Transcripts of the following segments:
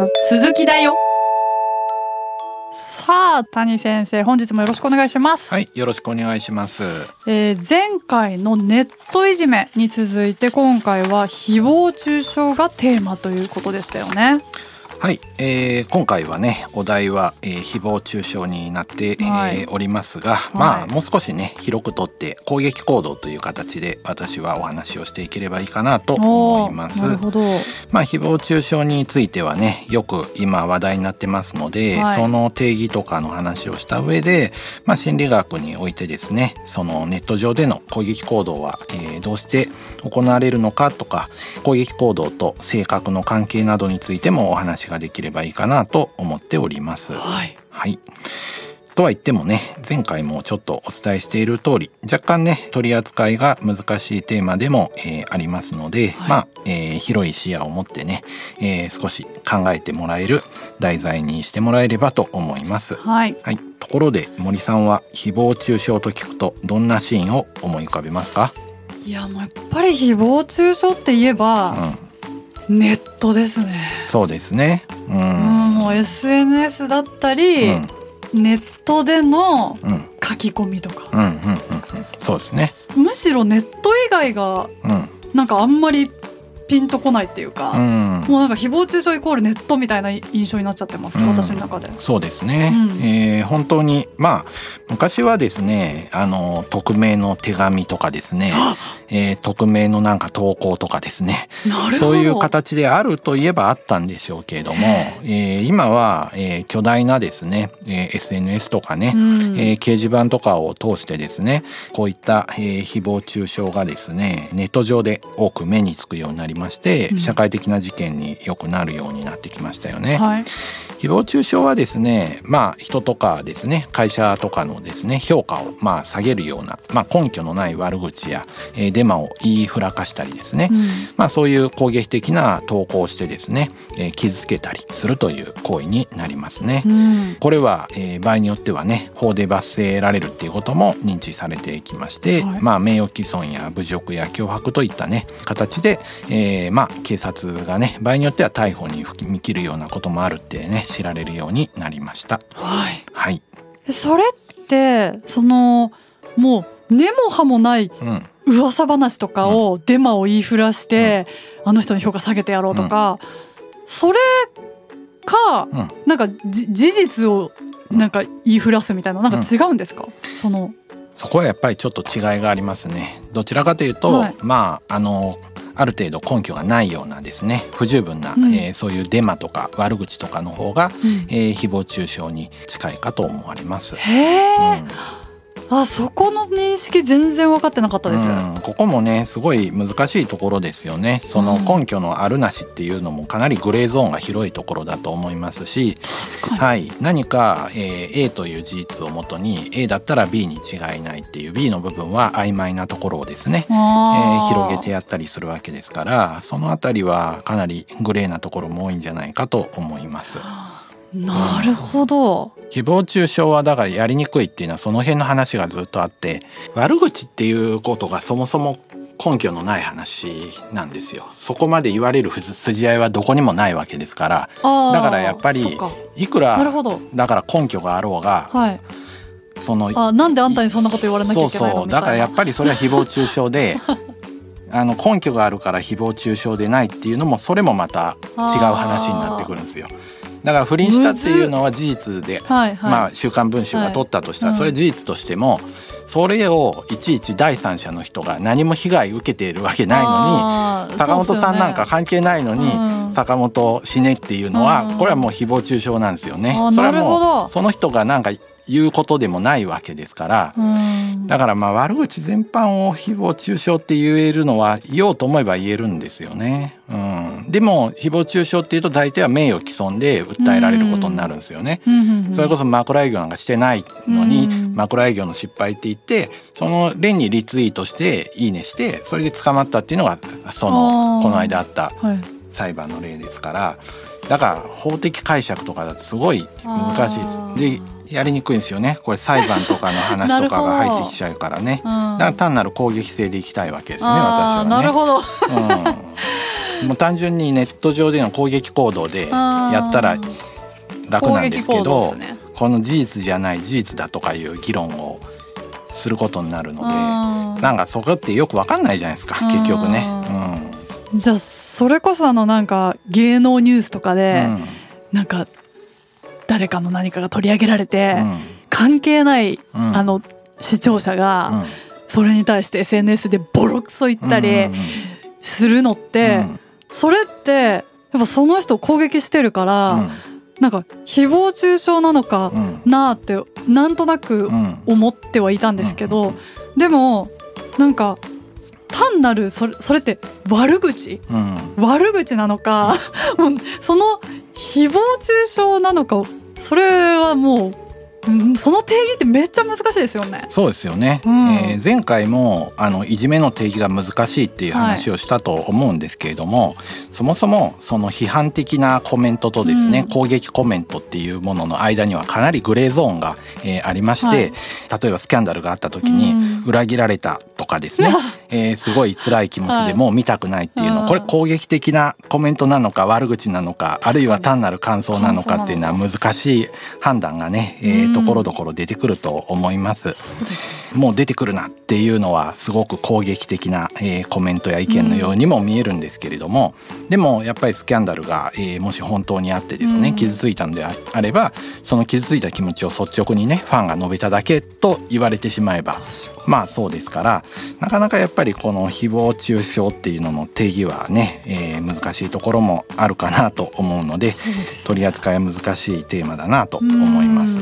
の続きだよ。さあ谷先生本日もよろしくお願いします、はい、よろしくお願いします。えー前回のネットいじめに続いて今回は誹謗中傷がテーマということでしたよねはい、えー今回はね、お題は、えー誹謗中傷になって、えーはい。おりますが、まあもう少しね広くとって攻撃行動という形で私はお話をしていければいいかなと思います。おーなるほど。まあ誹謗中傷についてはねよく今話題になってますので、はい。その定義とかの話をした上で、まあ、心理学においてですねそのネット上での攻撃行動は、えーどうして行われるのかとか攻撃行動と性格の関係などについてもお話ができればいいかなと思っております。はい。はい。とは言ってもね前回もちょっとお伝えしている通り若干ね取り扱いが難しいテーマでも、えーありますので、はい。まあ、えー広い視野を持ってね、えー少し考えてもらえる題材にしてもらえればと思います。はい。はい、ところで森さんは誹謗中傷と聞くとどんなシーンを思い浮かべますか、いやもうやっぱり誹謗中傷って言えうば、ん、ネットですね、そうですね。ううんん、もう SNS だったうり、ん、ネットでのうん、書き込みとか。うん、うん、うん、うん、そうですね。むしろネット以外がうん、なんかあんまりピンとこないっていうか、うん。もうなんか誹謗中傷イコールネットみたいな印象になっちゃってます、うん。私の中で。そうですね、うん。えー本当にまあ昔はですねあの匿名の手紙とかですね、えー匿名のなんか投稿とかですね。そういう形であるといえばあったんでしょうけれども、えー今は、えー巨大なですね、えー SNS とかね、うん。えー掲示板とかを通してですねこういった、えー誹謗中傷がですねネット上で多く目につくようになりまして、うん。社会的な事件によくなるようになってきましたよね。はい誹謗中傷はですねまあ人とかですね会社とかのですね評価をまあ下げるような、まあ、根拠のない悪口や、えーデマを言いふらかしたりですね、うん。まあ、そういう攻撃的な投稿をしてですね、えー傷つけたりするという行為になりますね。うん。これは、えー場合によってはね法で罰せられるっていうことも認知されてきまして、はい。まあ名誉毀損や侮辱や脅迫といったね形で、えーまあ警察がね場合によっては逮捕に踏み切るようなこともあるってね知られるようになりました。はい。はい、えそれってそのもう根も葉もないうん、噂話とかをデマを言いふらして、あの人の評価下げてやろうとか、それか、うん。なんかじ事実をなんか言いふらすみたいななんか違うんですか、その。そこはやっぱりちょっと違いがありますね。どちらかというと、はい。まああのある程度根拠がないようなですね。不十分な、うん。えーそういうデマとか悪口とかの方が、うん。えー誹謗中傷に近いかと思われます。へえ、うんあそこの認識全然分かってなかったです、うん。ここもねすごい難しいところですよね。そのうん。根拠のあるなしっていうのもかなりグレーゾーンが広いところだと思いますし、はい、何か、えー A という事実をもとに A だったら B に違いないっていう B の部分は曖昧なところをですねえー広げてやったりするわけですからそのあたりはかなりグレーなところも多いんじゃないかと思います。なるほど、誹謗中傷はだからやりにくいっていうのはその辺の話がずっとあって悪口っていうことがそもそも根拠のない話なんですよ。そこまで言われる筋合いはどこにもないわけですから。だからやっぱりいくらだから根拠があろうがはい。そのあなんであんたにそんなこと言われなきゃいけないのそうそう。だからやっぱりそれは誹謗中傷で あの根拠があるから誹謗中傷でないっていうのもそれもまた違う話になってくるんですよ。だから不倫したっていうのは事実で、はいはい、まあ「週刊文春」が取ったとしたら、はい。それ事実としてもそれをいちいち第三者の人が何も被害受けているわけないのに坂本さんなんか関係ないのに、うん。坂本死ねっていうのは、うん。これはもう誹謗中傷なんですよね。それはもうその人がなんか言うことでもないわけですから。うんだからまあ悪口全般を誹謗中傷って言えるのは言おうと思えば言えるんですよね。うん、でも誹誉中傷っていうと大体は名誉毀損で訴えられることになるんですよね。それこそ枕営業なんかしてないのにうん枕営業の失敗って言ってその連にリツイートしていいねしてそれで捕まったっていうのがそのこの間あったはい裁判の例ですからだから法的解釈とかだとすごい難しいです。でやりにくいんですよね。これ裁判とかの話とかが入ってきちゃうからね。うん。だから単なる攻撃性でいきたいわけですね私はね。なるほど。うん。もう単純にネット上での攻撃行動でやったら楽なんですけど、ね、この事実じゃない事実だとかいう議論をすることになるのでなんかそこってよくわかんないじゃないですか結局ね。うん、じゃあそれこそあのなんか芸能ニュースとかで、うん、なんか誰かの何かが取り上げられて、うん、関係ない、うん、あの視聴者が、それに対して SNS でボロクソ言ったりするのって、それってやっぱその人を攻撃してるから、なんか誹謗中傷なのかなってなんとなく思ってはいたんですけど、でもなんか単なるそれそれって悪口、うん、悪口なのか その誹謗中傷なのかそれはもうその定義ってめっちゃ難しいですよね。そうですよね。うん、えー、前回もあのいじめの定義が難しいっていう話をしたと思うんですけれども、はい、そもそもその批判的なコメントとですね、うん、攻撃コメントっていうものの間にはかなりグレーゾーンが、えー、ありまして、はい、例えばスキャンダルがあった時に裏切られたとかですね、うん、えー、すごい辛い気持ちで もう見たくないっていうの、はい、これ攻撃的なコメントなのか悪口なのかあるいは単なる感想なのかっていうのは難しい判断がね、えー、ところどころ出てくると思います。もう出てくるなっていうのはすごく攻撃的な、えー、コメントや意見のようにも見えるんですけれども、うん、でもやっぱりスキャンダルが、えー、もし本当にあってですね、うん、傷ついたのであればその傷ついた気持ちを率直にねファンが述べただけと言われてしまえばまあそうですからなかなかやっぱりこの誹謗中傷っていうのの定義はね、えー、難しいところもあるかなと思うので取り扱いは難しいテーマだなと思います。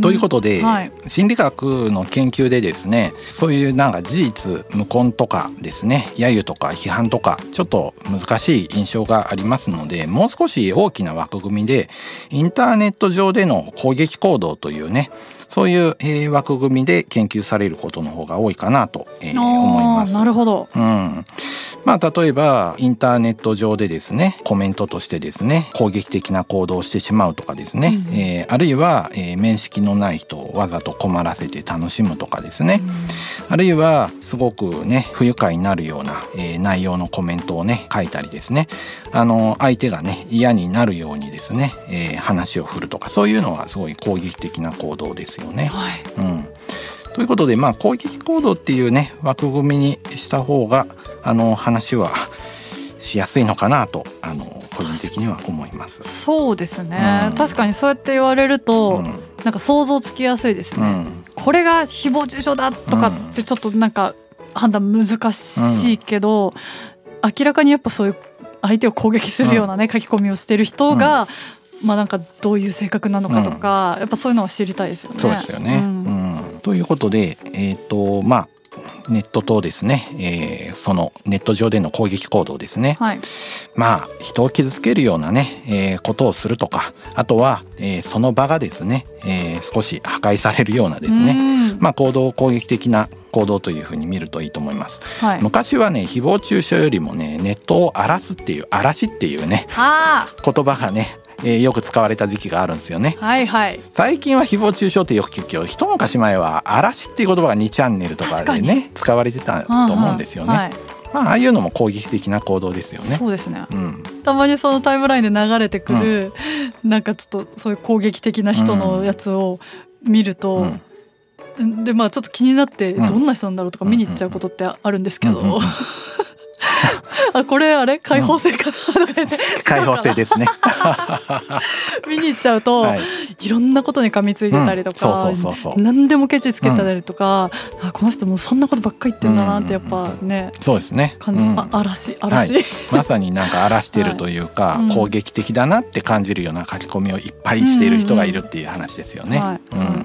ということで、はい、心理学の研究でですねそういうなんか事実無根とかですね揶揄とか批判とかちょっと難しい印象がありますのでもう少し大きな枠組みでインターネット上での攻撃行動というねそういう、えー、枠組みで研究されることの方が多いかなと、えー、思います。なるほど、うんまあ、例えばインターネット上でですねコメントとしてですね攻撃的な行動をしてしまうとかですね、うん、えー、あるいは、えー、面識のない人をわざと困らせて楽しむとかですね、うん、あるいはすごくね不愉快になるような、えー、内容のコメントをね書いたりですね。あの相手がね嫌になるようにですね、えー、話を振るとかそういうのはすごい攻撃的な行動ですよね。はい、うん。ということで、まあ、攻撃行動っていうね枠組みにした方があの話はしやすいのかなとあの個人的には思います。そうですね、うん、確かにそうやって言われると、うん、なんか想像つきやすいですね。うん、これが誹謗中傷だとかってちょっとなんか判断難しいけど、明らかにやっぱそういう相手を攻撃するようなね、書き込みをしてる人が、まあなんかどういう性格なのかとか、やっぱそういうのは知りたいですよね。そうですよね、うん。ということで、えーとまあ、ネットとですね、えー、そのネット上での攻撃行動ですね、はい、まあ人を傷つけるようなね、えー、ことをするとかあとは、えー、その場がですね、えー、少し破壊されるようなですねまあ行動攻撃的な行動というふうに見るといいと思います、はい、昔はね誹謗中傷よりもねネットを荒らすっていう嵐っていうね言葉がねえー、よく使われた時期があるんですよね。はいはい。最近は誹謗中傷ってよく聞くけど、一昔前は嵐っていう言葉が2チャンネルとかでね使われてたと思うんですよね。はい、まあ、ああいうのも攻撃的な行動ですよね。そうですね。うん、たまにそのタイムラインで流れてくる、うん、なんかちょっとそういう攻撃的な人のやつを見ると。うん、でまあちょっと気になってどんな人なんだろうとか見に行っちゃうことってあるんですけど、あこれあれ？開放性かな？とか言って、開放性ですね。見に行っちゃうと、はい、いろんなことに噛みついてたりとか、何でもケチつけたりとか、うん、あこの人もそんなことばっかり言ってるんだなってやっぱね、そうですね。うん、あ嵐嵐、はい、まさになんか荒らしてるというか、はい、攻撃的だなって感じるような書き込みをいっぱいしている人がいるっていう話ですよね。うん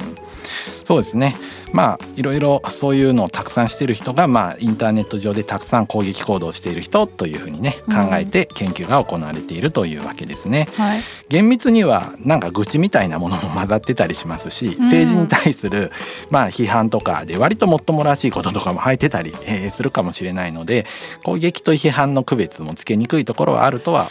そうですね。まあいろいろそういうのをたくさんしている人が、まあ、インターネット上でたくさん攻撃行動をしている人というふうにね考えて研究が行われているというわけですね。はい、厳密にはなんか愚痴みたいなものも混ざってたりしますし、政治に対する、まあ、批判とかで割ともっともらしいこととかも入ってたり、えー、するかもしれないので攻撃と批判の区別もつけにくいところはあるとは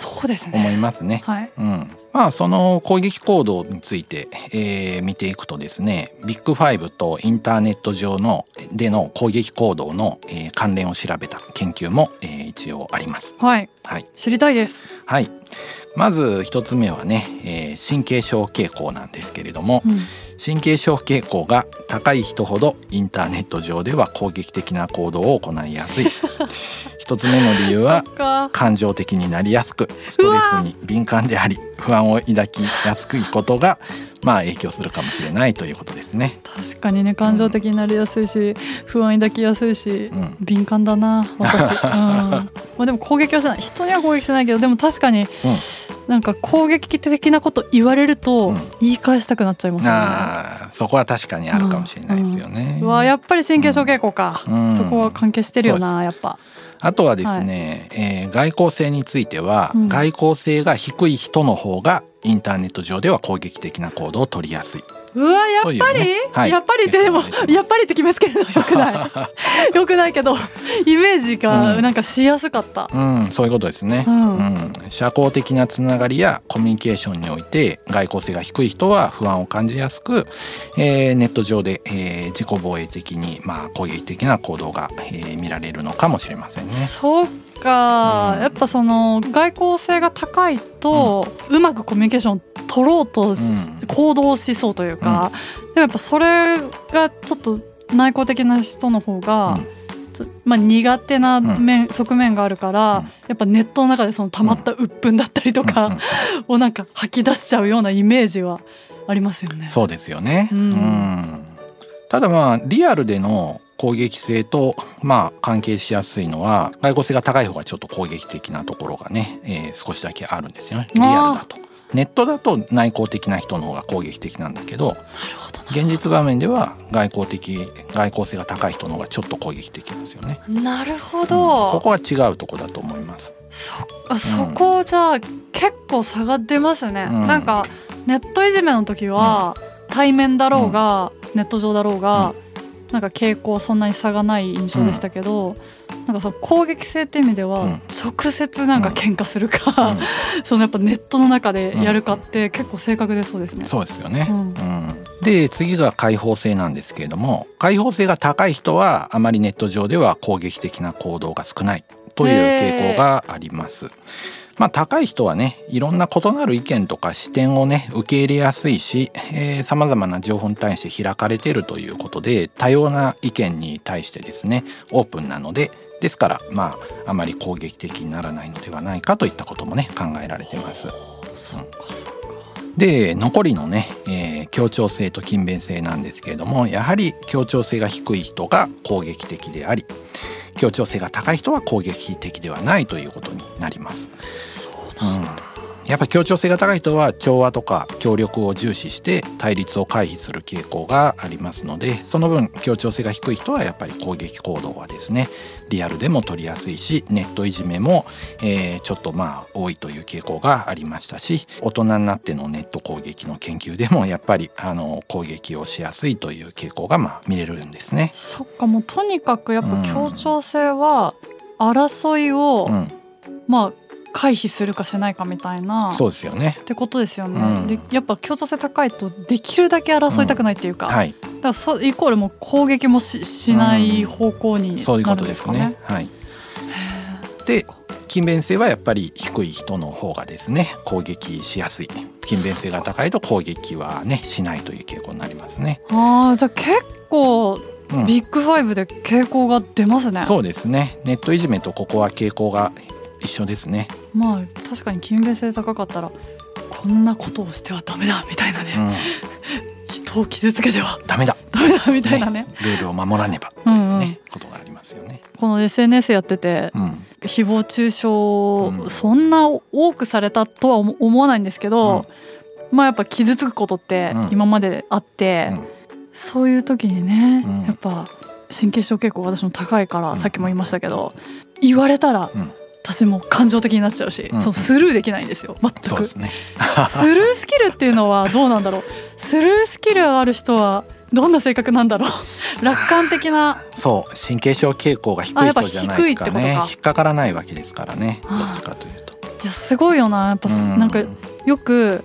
思いますね。すね。はい、うんまあその攻撃行動について、えー、見ていくとですねビッグファイブとインターネット上のでの攻撃行動の、えー、関連を調べた研究も、えー、一応あります。はい、はい、知りたいです。はいまず一つ目はね、えー、神経症傾向なんですけれども、うん、神経症傾向が高い人ほどインターネット上では攻撃的な行動を行いやすい。一つ目の理由は感情的になりやすくストレスに敏感であり不安を抱きやすいことがまあ影響するかもしれないということですね。確かにね感情的になりやすいし、うん、不安抱きやすいし、うん、敏感だな私、うん、まあでも攻撃はしない。人には攻撃しないけどでも確かに、なんか攻撃的なこと言われると言い返したくなっちゃいますね、あそこは確かにあるかもしれないですよね、うん。うん、わやっぱり神経症傾向か、そこは関係してるよなやっぱ。あとはですね、はい、えー、外交性については、うん、外交性が低い人の方がインターネット上では攻撃的な行動を取りやすい。うわやっぱり、ね。はい、やっぱりでもやっぱりって決めつけるのよくない。よくないけどイメージがなんかしやすかった、うん、うん、そういうことですね、うん、うん、社交的なつながりやコミュニケーションにおいて外交性が低い人は不安を感じやすく、えー、ネット上で、えー、自己防衛的にまあ攻撃的な行動が、えー、見られるのかもしれませんね。そうか、うん、やっぱその外交性が高いと、うまくコミュニケーション取ろうと、行動しそうというか、でもやっぱそれがちょっと内向的な人の方が、まあ、苦手な面、側面があるから、やっぱネットの中でその溜まった鬱憤だったりとか をなんか吐き出しちゃうようなイメージはありますよね。そうですよね、うん、ただまあリアルでの攻撃性とまあ関係しやすいのは外交性が高い方がちょっと攻撃的なところがね、えー、少しだけあるんですよね。リアルだと。ネットだと内向的な人の方が攻撃的なんだけど現実画面では外交的外交性が高い人の方がちょっと攻撃的なんですよね。なるほど、うん、ここは違うとこだと思います。そあそこじゃあ、結構差が出ますね。うん、なんかネットいじめの時は、対面だろうが、ネット上だろうが、なんか傾向そんなに差がない印象でしたけど、なんかその攻撃性っていう意味では、直接なんか喧嘩するか、そのやっぱネットの中でやるかって結構正確でそうですね。そうですよね、うん。で次が開放性なんですけれども開放性が高い人はあまりネット上では攻撃的な行動が少ないという傾向があります。まあ、高い人はねいろんな異なる意見とか視点をね受け入れやすいしさまざまな情報に対して開かれているということで多様な意見に対してですねオープンなのでですからまああまり攻撃的にならないのではないかといったこともね考えられてます。そうかで残りのね、えー、協調性と勤勉性なんですけれどもやはり協調性が低い人が攻撃的であり協調性が高い人は攻撃的ではないということになります。そうなんだ、うんやっぱ協調性が高い人は調和とか協力を重視して対立を回避する傾向がありますのでその分協調性が低い人はやっぱり攻撃行動はですねリアルでも取りやすいしネットいじめも、えー、ちょっとまあ多いという傾向がありましたし大人になってのネット攻撃の研究でも やっぱりあの攻撃をしやすいという傾向がまあ見れるんですね。そっかもうとにかくやっぱ協調性は争いを、うん、まあ回避するかしないかみたいなそうですよね。ってことですよね、うん、でやっぱ協調性高いとできるだけ争いたくないっていうか、うん、はい、だからそイコールも攻撃もししない方向になるんですかね。うん、ううね。はい、で勤勉性はやっぱり低い人の方がですね攻撃しやすい。勤勉性が高いと攻撃はねしないという傾向になりますね。あじゃあ結構ビッグファイブで傾向が出ますね、そうですね。ネットいじめとここは傾向が一緒ですね。まあ確かに勤勉性高かったらこんなことをしてはダメだみたいなね、うん、人を傷つけては。ダメだ。ダメだみたいなね、ね、ルールを守らねばというね、うんうん、ことがありますよね。この SNS やってて、うん、誹謗中傷、そんな多くされたとは思わないんですけど、まあやっぱ傷つくことって今まであって、そういう時にね、やっぱ神経症傾向私も高いから、さっきも言いましたけど言われたら、私も感情的になっちゃうし、うん、そのスルーできないんですよ。全く。ス,、ね、スルースキルっていうのはどうなんだろう。スルースキルある人はどんな性格なんだろう。楽観的な。そう神経症傾向が低い人じゃないですか。ね引っかからないわけですからね。どっちかというと。いやすごいよな。やっぱ、うん、なんかよく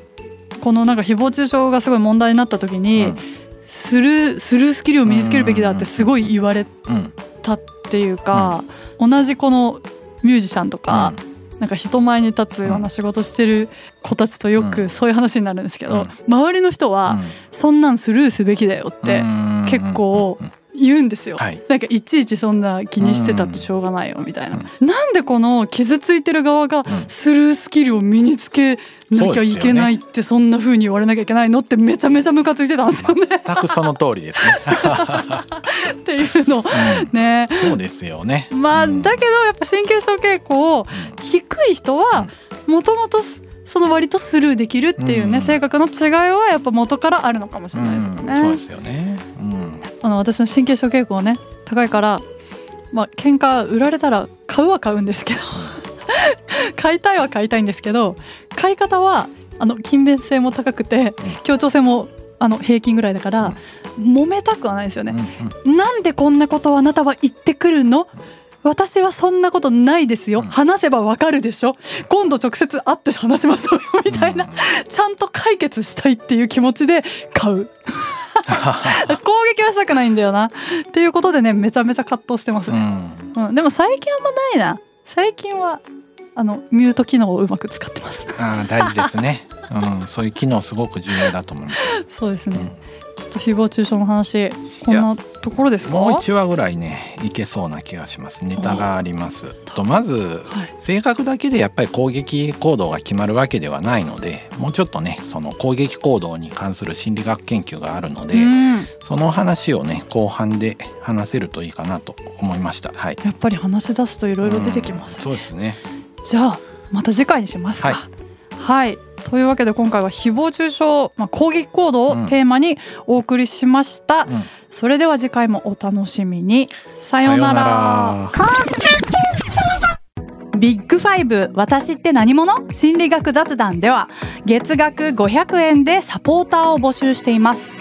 このなんか誹謗中傷がすごい問題になった時に、うん、スルースルースキルを身につけるべきだってすごい言われたっていうか、うん、同じこのミュージシャンとか、うん、なんか人前に立つような仕事してる子たちとよくそういう話になるんですけど、周りの人はそんなんスルーすべきだよって結構言うんですよ、はい、なんかいちいちそんな気にしてたってしょうがないよみたいな、うん、なんでこの傷ついてる側がスルースキルを身につけなきゃいけないってそんな風に言われなきゃいけないのってめちゃめちゃムカついてたんですよね。全くその通りですね。っていうの、うん、ね。そうですよね。まあ、だけどやっぱ神経症傾向低い人はもともとその割とスルーできるっていうね、うん、性格の違いはやっぱ元からあるのかもしれないですよね。そうですよね。あの私の神経症傾向ね高いからまあ喧嘩売られたら買うは買うんですけど 買いたいは買いたいんですけど買い方はあの勤勉性も高くて協調性もあの平均ぐらいだから、揉めたくはないですよね、うんうん、なんでこんなことをあなたは言ってくるの？私はそんなことないですよ、話せばわかるでしょ。今度直接会って話しましょうよ。みたいな、ちゃんと解決したいっていう気持ちで買う。攻撃はしたくないんだよな。っていうことでねめちゃめちゃ葛藤してますね、うん、うん、でも最近あんまないな。最近はあのミュート機能をうまく使ってます。あ大事ですね、うん、そういう機能すごく重要だと思いますそうですね、うんちょっと誹謗中傷の話こんなところですか？もう1話ぐらいねいけそうな気がします。ネタがあります。とまず、はい、性格だけでやっぱり攻撃行動が決まるわけではないのでもうちょっとねその攻撃行動に関する心理学研究があるので、その話をね後半で話せるといいかなと思いました、はい、やっぱり話し出すといろいろ出てきます、ね、そうですね。じゃあまた次回にしますか。はい、はい。というわけで今回は誹謗中傷、まあ、攻撃行動をテーマにお送りしました、うん、それでは次回もお楽しみに。さようなら。ビッグファイブ私って何者？心理学雑談では月額500円でサポーターを募集しています